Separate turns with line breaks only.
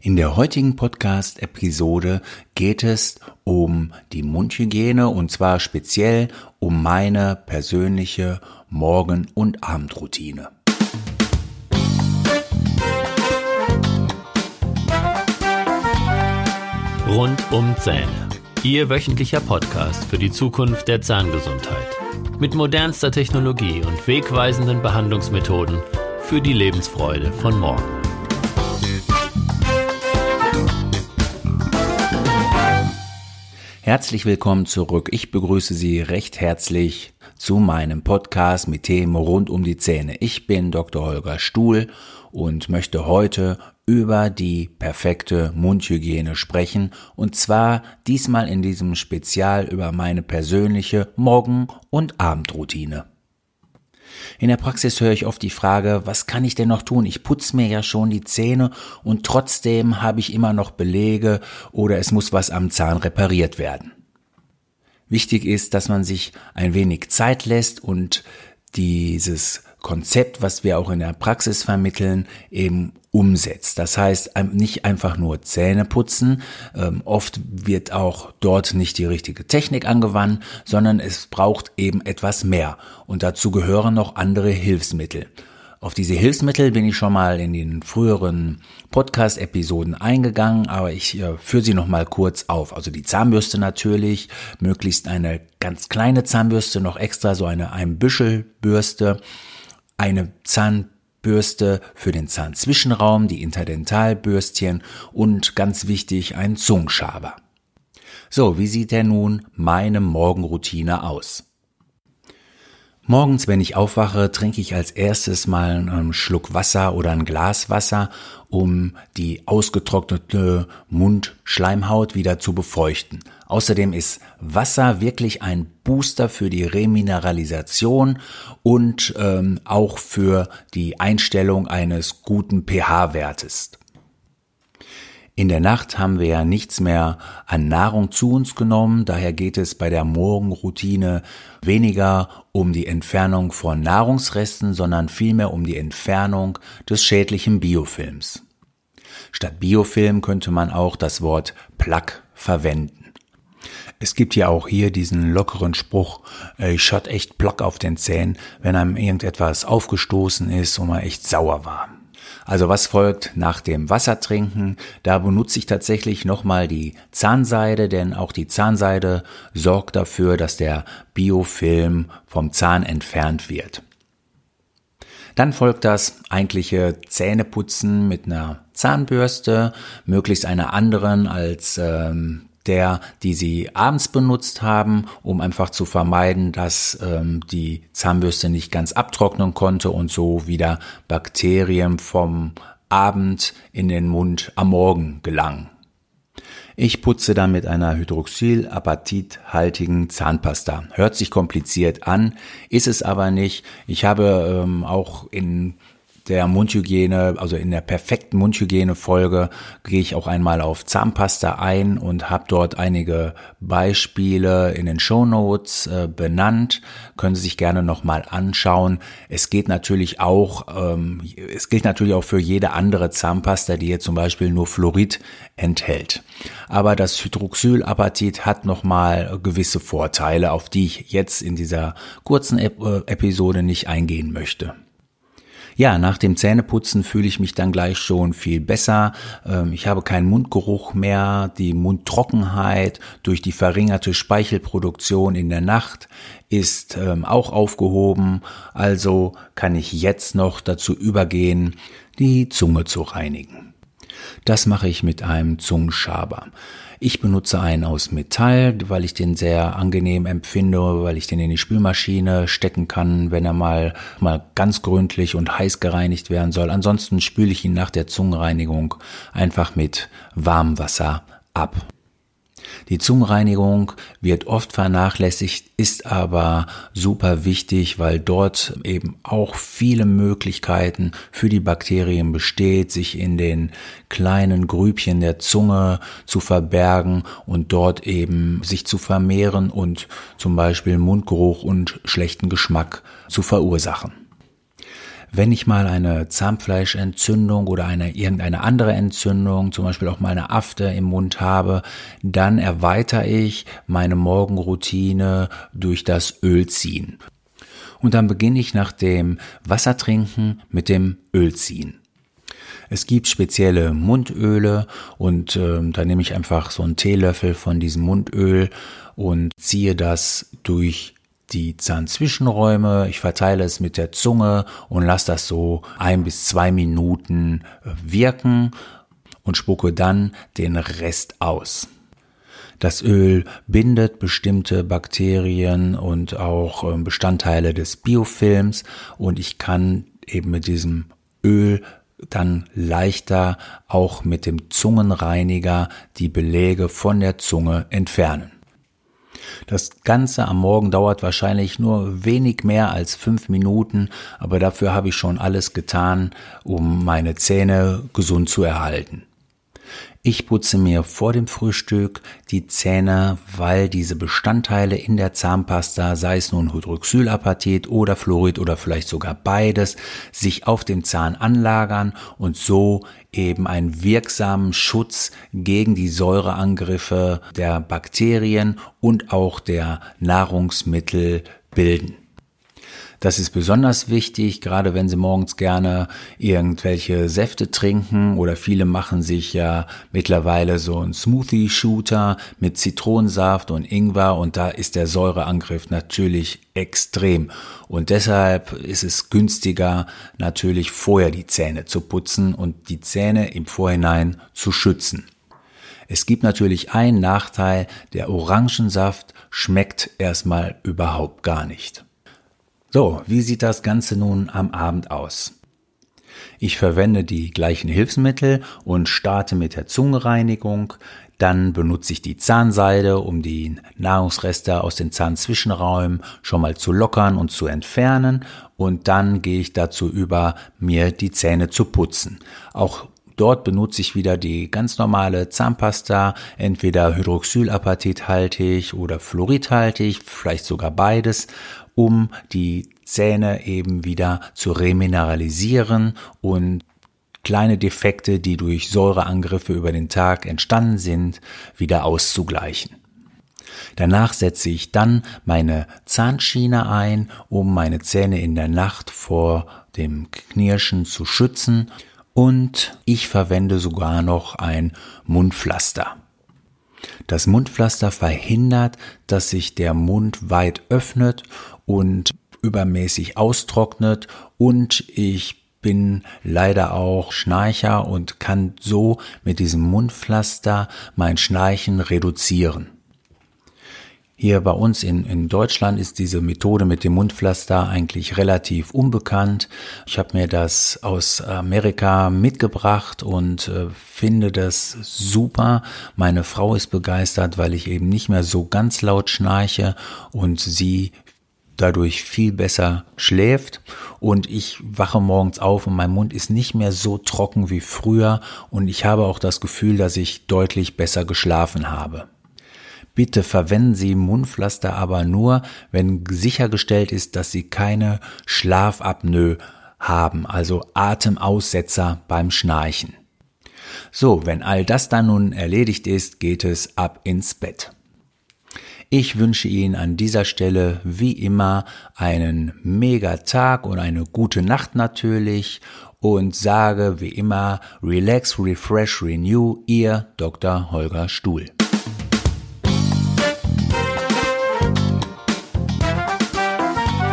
In der heutigen Podcast-Episode geht es um die Mundhygiene und zwar speziell um meine persönliche Morgen- und Abendroutine.
Rund um Zähne. Ihr wöchentlicher Podcast für die Zukunft der Zahngesundheit. Mit modernster Technologie und wegweisenden Behandlungsmethoden für die Lebensfreude von morgen.
Herzlich willkommen zurück. Ich begrüße Sie recht herzlich zu meinem Podcast mit Themen rund um die Zähne. Ich bin Dr. Holger Stuhl und möchte heute über die perfekte Mundhygiene sprechen und zwar diesmal in diesem Spezial über meine persönliche Morgen- und Abendroutine. In der Praxis höre ich oft die Frage, was kann ich denn noch tun? Ich putze mir ja schon die Zähne und trotzdem habe ich immer noch Belege oder es muss was am Zahn repariert werden. Wichtig ist, dass man sich ein wenig Zeit lässt und dieses Konzept, was wir auch in der Praxis vermitteln, eben umsetzt. Das heißt, nicht einfach nur Zähne putzen. Ähm, oft wird auch dort nicht die richtige Technik angewandt, sondern es braucht eben etwas mehr. Und dazu gehören noch andere Hilfsmittel. Auf diese Hilfsmittel bin ich schon mal in den früheren Podcast-Episoden eingegangen, aber ich äh, führe sie noch mal kurz auf. Also die Zahnbürste natürlich, möglichst eine ganz kleine Zahnbürste, noch extra so eine Einbüschelbürste, eine Zahnbürste für den Zahnzwischenraum, die Interdentalbürstchen und ganz wichtig ein Zungenschaber. So, wie sieht denn nun meine Morgenroutine aus? Morgens, wenn ich aufwache, trinke ich als erstes mal einen Schluck Wasser oder ein Glas Wasser, um die ausgetrocknete Mundschleimhaut wieder zu befeuchten. Außerdem ist Wasser wirklich ein Booster für die Remineralisation und ähm, auch für die Einstellung eines guten pH-Wertes. In der Nacht haben wir ja nichts mehr an Nahrung zu uns genommen, daher geht es bei der Morgenroutine weniger um die Entfernung von Nahrungsresten, sondern vielmehr um die Entfernung des schädlichen Biofilms. Statt Biofilm könnte man auch das Wort Plaque verwenden. Es gibt ja auch hier diesen lockeren Spruch, äh, ich schaut echt Plaque auf den Zähnen, wenn einem irgendetwas aufgestoßen ist und man echt sauer war. Also was folgt nach dem Wassertrinken? Da benutze ich tatsächlich nochmal die Zahnseide, denn auch die Zahnseide sorgt dafür, dass der Biofilm vom Zahn entfernt wird. Dann folgt das eigentliche Zähneputzen mit einer Zahnbürste, möglichst einer anderen als ähm, der, die sie abends benutzt haben, um einfach zu vermeiden, dass ähm, die Zahnbürste nicht ganz abtrocknen konnte und so wieder Bakterien vom Abend in den Mund am Morgen gelangen. Ich putze dann mit einer hydroxylapatithaltigen Zahnpasta. Hört sich kompliziert an, ist es aber nicht. Ich habe ähm, auch in der Mundhygiene, also in der perfekten Mundhygiene-Folge, gehe ich auch einmal auf Zahnpasta ein und habe dort einige Beispiele in den Show Notes äh, benannt. Können Sie sich gerne nochmal anschauen. Es geht natürlich auch, ähm, es gilt natürlich auch für jede andere Zahnpasta, die jetzt zum Beispiel nur Fluorid enthält. Aber das Hydroxylapatit hat nochmal gewisse Vorteile, auf die ich jetzt in dieser kurzen Ep äh, Episode nicht eingehen möchte. Ja, nach dem Zähneputzen fühle ich mich dann gleich schon viel besser. Ähm, ich habe keinen Mundgeruch mehr. Die Mundtrockenheit durch die verringerte Speichelproduktion in der Nacht ist ähm, auch aufgehoben. Also kann ich jetzt noch dazu übergehen, die Zunge zu reinigen. Das mache ich mit einem Zungenschaber. Ich benutze einen aus Metall, weil ich den sehr angenehm empfinde, weil ich den in die Spülmaschine stecken kann, wenn er mal, mal ganz gründlich und heiß gereinigt werden soll. Ansonsten spüle ich ihn nach der Zungenreinigung einfach mit warmem Wasser ab. Die Zungenreinigung wird oft vernachlässigt, ist aber super wichtig, weil dort eben auch viele Möglichkeiten für die Bakterien besteht, sich in den kleinen Grübchen der Zunge zu verbergen und dort eben sich zu vermehren und zum Beispiel Mundgeruch und schlechten Geschmack zu verursachen. Wenn ich mal eine Zahnfleischentzündung oder eine irgendeine andere Entzündung, zum Beispiel auch mal eine Afte im Mund habe, dann erweitere ich meine Morgenroutine durch das Ölziehen. Und dann beginne ich nach dem Wassertrinken mit dem Ölziehen. Es gibt spezielle Mundöle und äh, da nehme ich einfach so einen Teelöffel von diesem Mundöl und ziehe das durch die Zahnzwischenräume. Ich verteile es mit der Zunge und lasse das so ein bis zwei Minuten äh, wirken und spucke dann den Rest aus. Das Öl bindet bestimmte Bakterien und auch ähm, Bestandteile des Biofilms und ich kann eben mit diesem Öl dann leichter auch mit dem Zungenreiniger die Beläge von der Zunge entfernen. Das Ganze am Morgen dauert wahrscheinlich nur wenig mehr als fünf Minuten, aber dafür habe ich schon alles getan, um meine Zähne gesund zu erhalten. Ich putze mir vor dem Frühstück die Zähne, weil diese Bestandteile in der Zahnpasta, sei es nun Hydroxylapatit oder Fluorid oder vielleicht sogar beides, sich auf dem Zahn anlagern und so eben einen wirksamen Schutz gegen die Säureangriffe der Bakterien und auch der Nahrungsmittel bilden. Das ist besonders wichtig, gerade wenn Sie morgens gerne irgendwelche Säfte trinken oder viele machen sich ja mittlerweile so ein Smoothie-Shooter mit Zitronensaft und Ingwer und da ist der Säureangriff natürlich extrem. Und deshalb ist es günstiger, natürlich vorher die Zähne zu putzen und die Zähne im Vorhinein zu schützen. Es gibt natürlich einen Nachteil, der Orangensaft schmeckt erstmal überhaupt gar nicht. So, wie sieht das Ganze nun am Abend aus? Ich verwende die gleichen Hilfsmittel und starte mit der Zungenreinigung. Dann benutze ich die Zahnseide, um die Nahrungsreste aus den Zahnzwischenräumen schon mal zu lockern und zu entfernen. Und dann gehe ich dazu über, mir die Zähne zu putzen. Auch Dort benutze ich wieder die ganz normale Zahnpasta, entweder hydroxylapatithaltig oder fluoridhaltig, vielleicht sogar beides um die Zähne eben wieder zu remineralisieren und kleine Defekte, die durch Säureangriffe über den Tag entstanden sind, wieder auszugleichen. Danach setze ich dann meine Zahnschiene ein, um meine Zähne in der Nacht vor dem Knirschen zu schützen und ich verwende sogar noch ein Mundpflaster. Das Mundpflaster verhindert, dass sich der Mund weit öffnet und übermäßig austrocknet und ich bin leider auch Schnarcher und kann so mit diesem Mundpflaster mein Schnarchen reduzieren. Hier bei uns in, in Deutschland ist diese Methode mit dem Mundpflaster eigentlich relativ unbekannt. Ich habe mir das aus Amerika mitgebracht und äh, finde das super. Meine Frau ist begeistert, weil ich eben nicht mehr so ganz laut schnarche und sie dadurch viel besser schläft und ich wache morgens auf und mein Mund ist nicht mehr so trocken wie früher und ich habe auch das Gefühl, dass ich deutlich besser geschlafen habe. Bitte verwenden Sie Mundpflaster aber nur, wenn sichergestellt ist, dass Sie keine Schlafapnoe haben, also Atemaussetzer beim Schnarchen. So, wenn all das dann nun erledigt ist, geht es ab ins Bett. Ich wünsche Ihnen an dieser Stelle wie immer einen mega Tag und eine gute Nacht natürlich und sage wie immer Relax, Refresh, Renew, Ihr Dr. Holger Stuhl.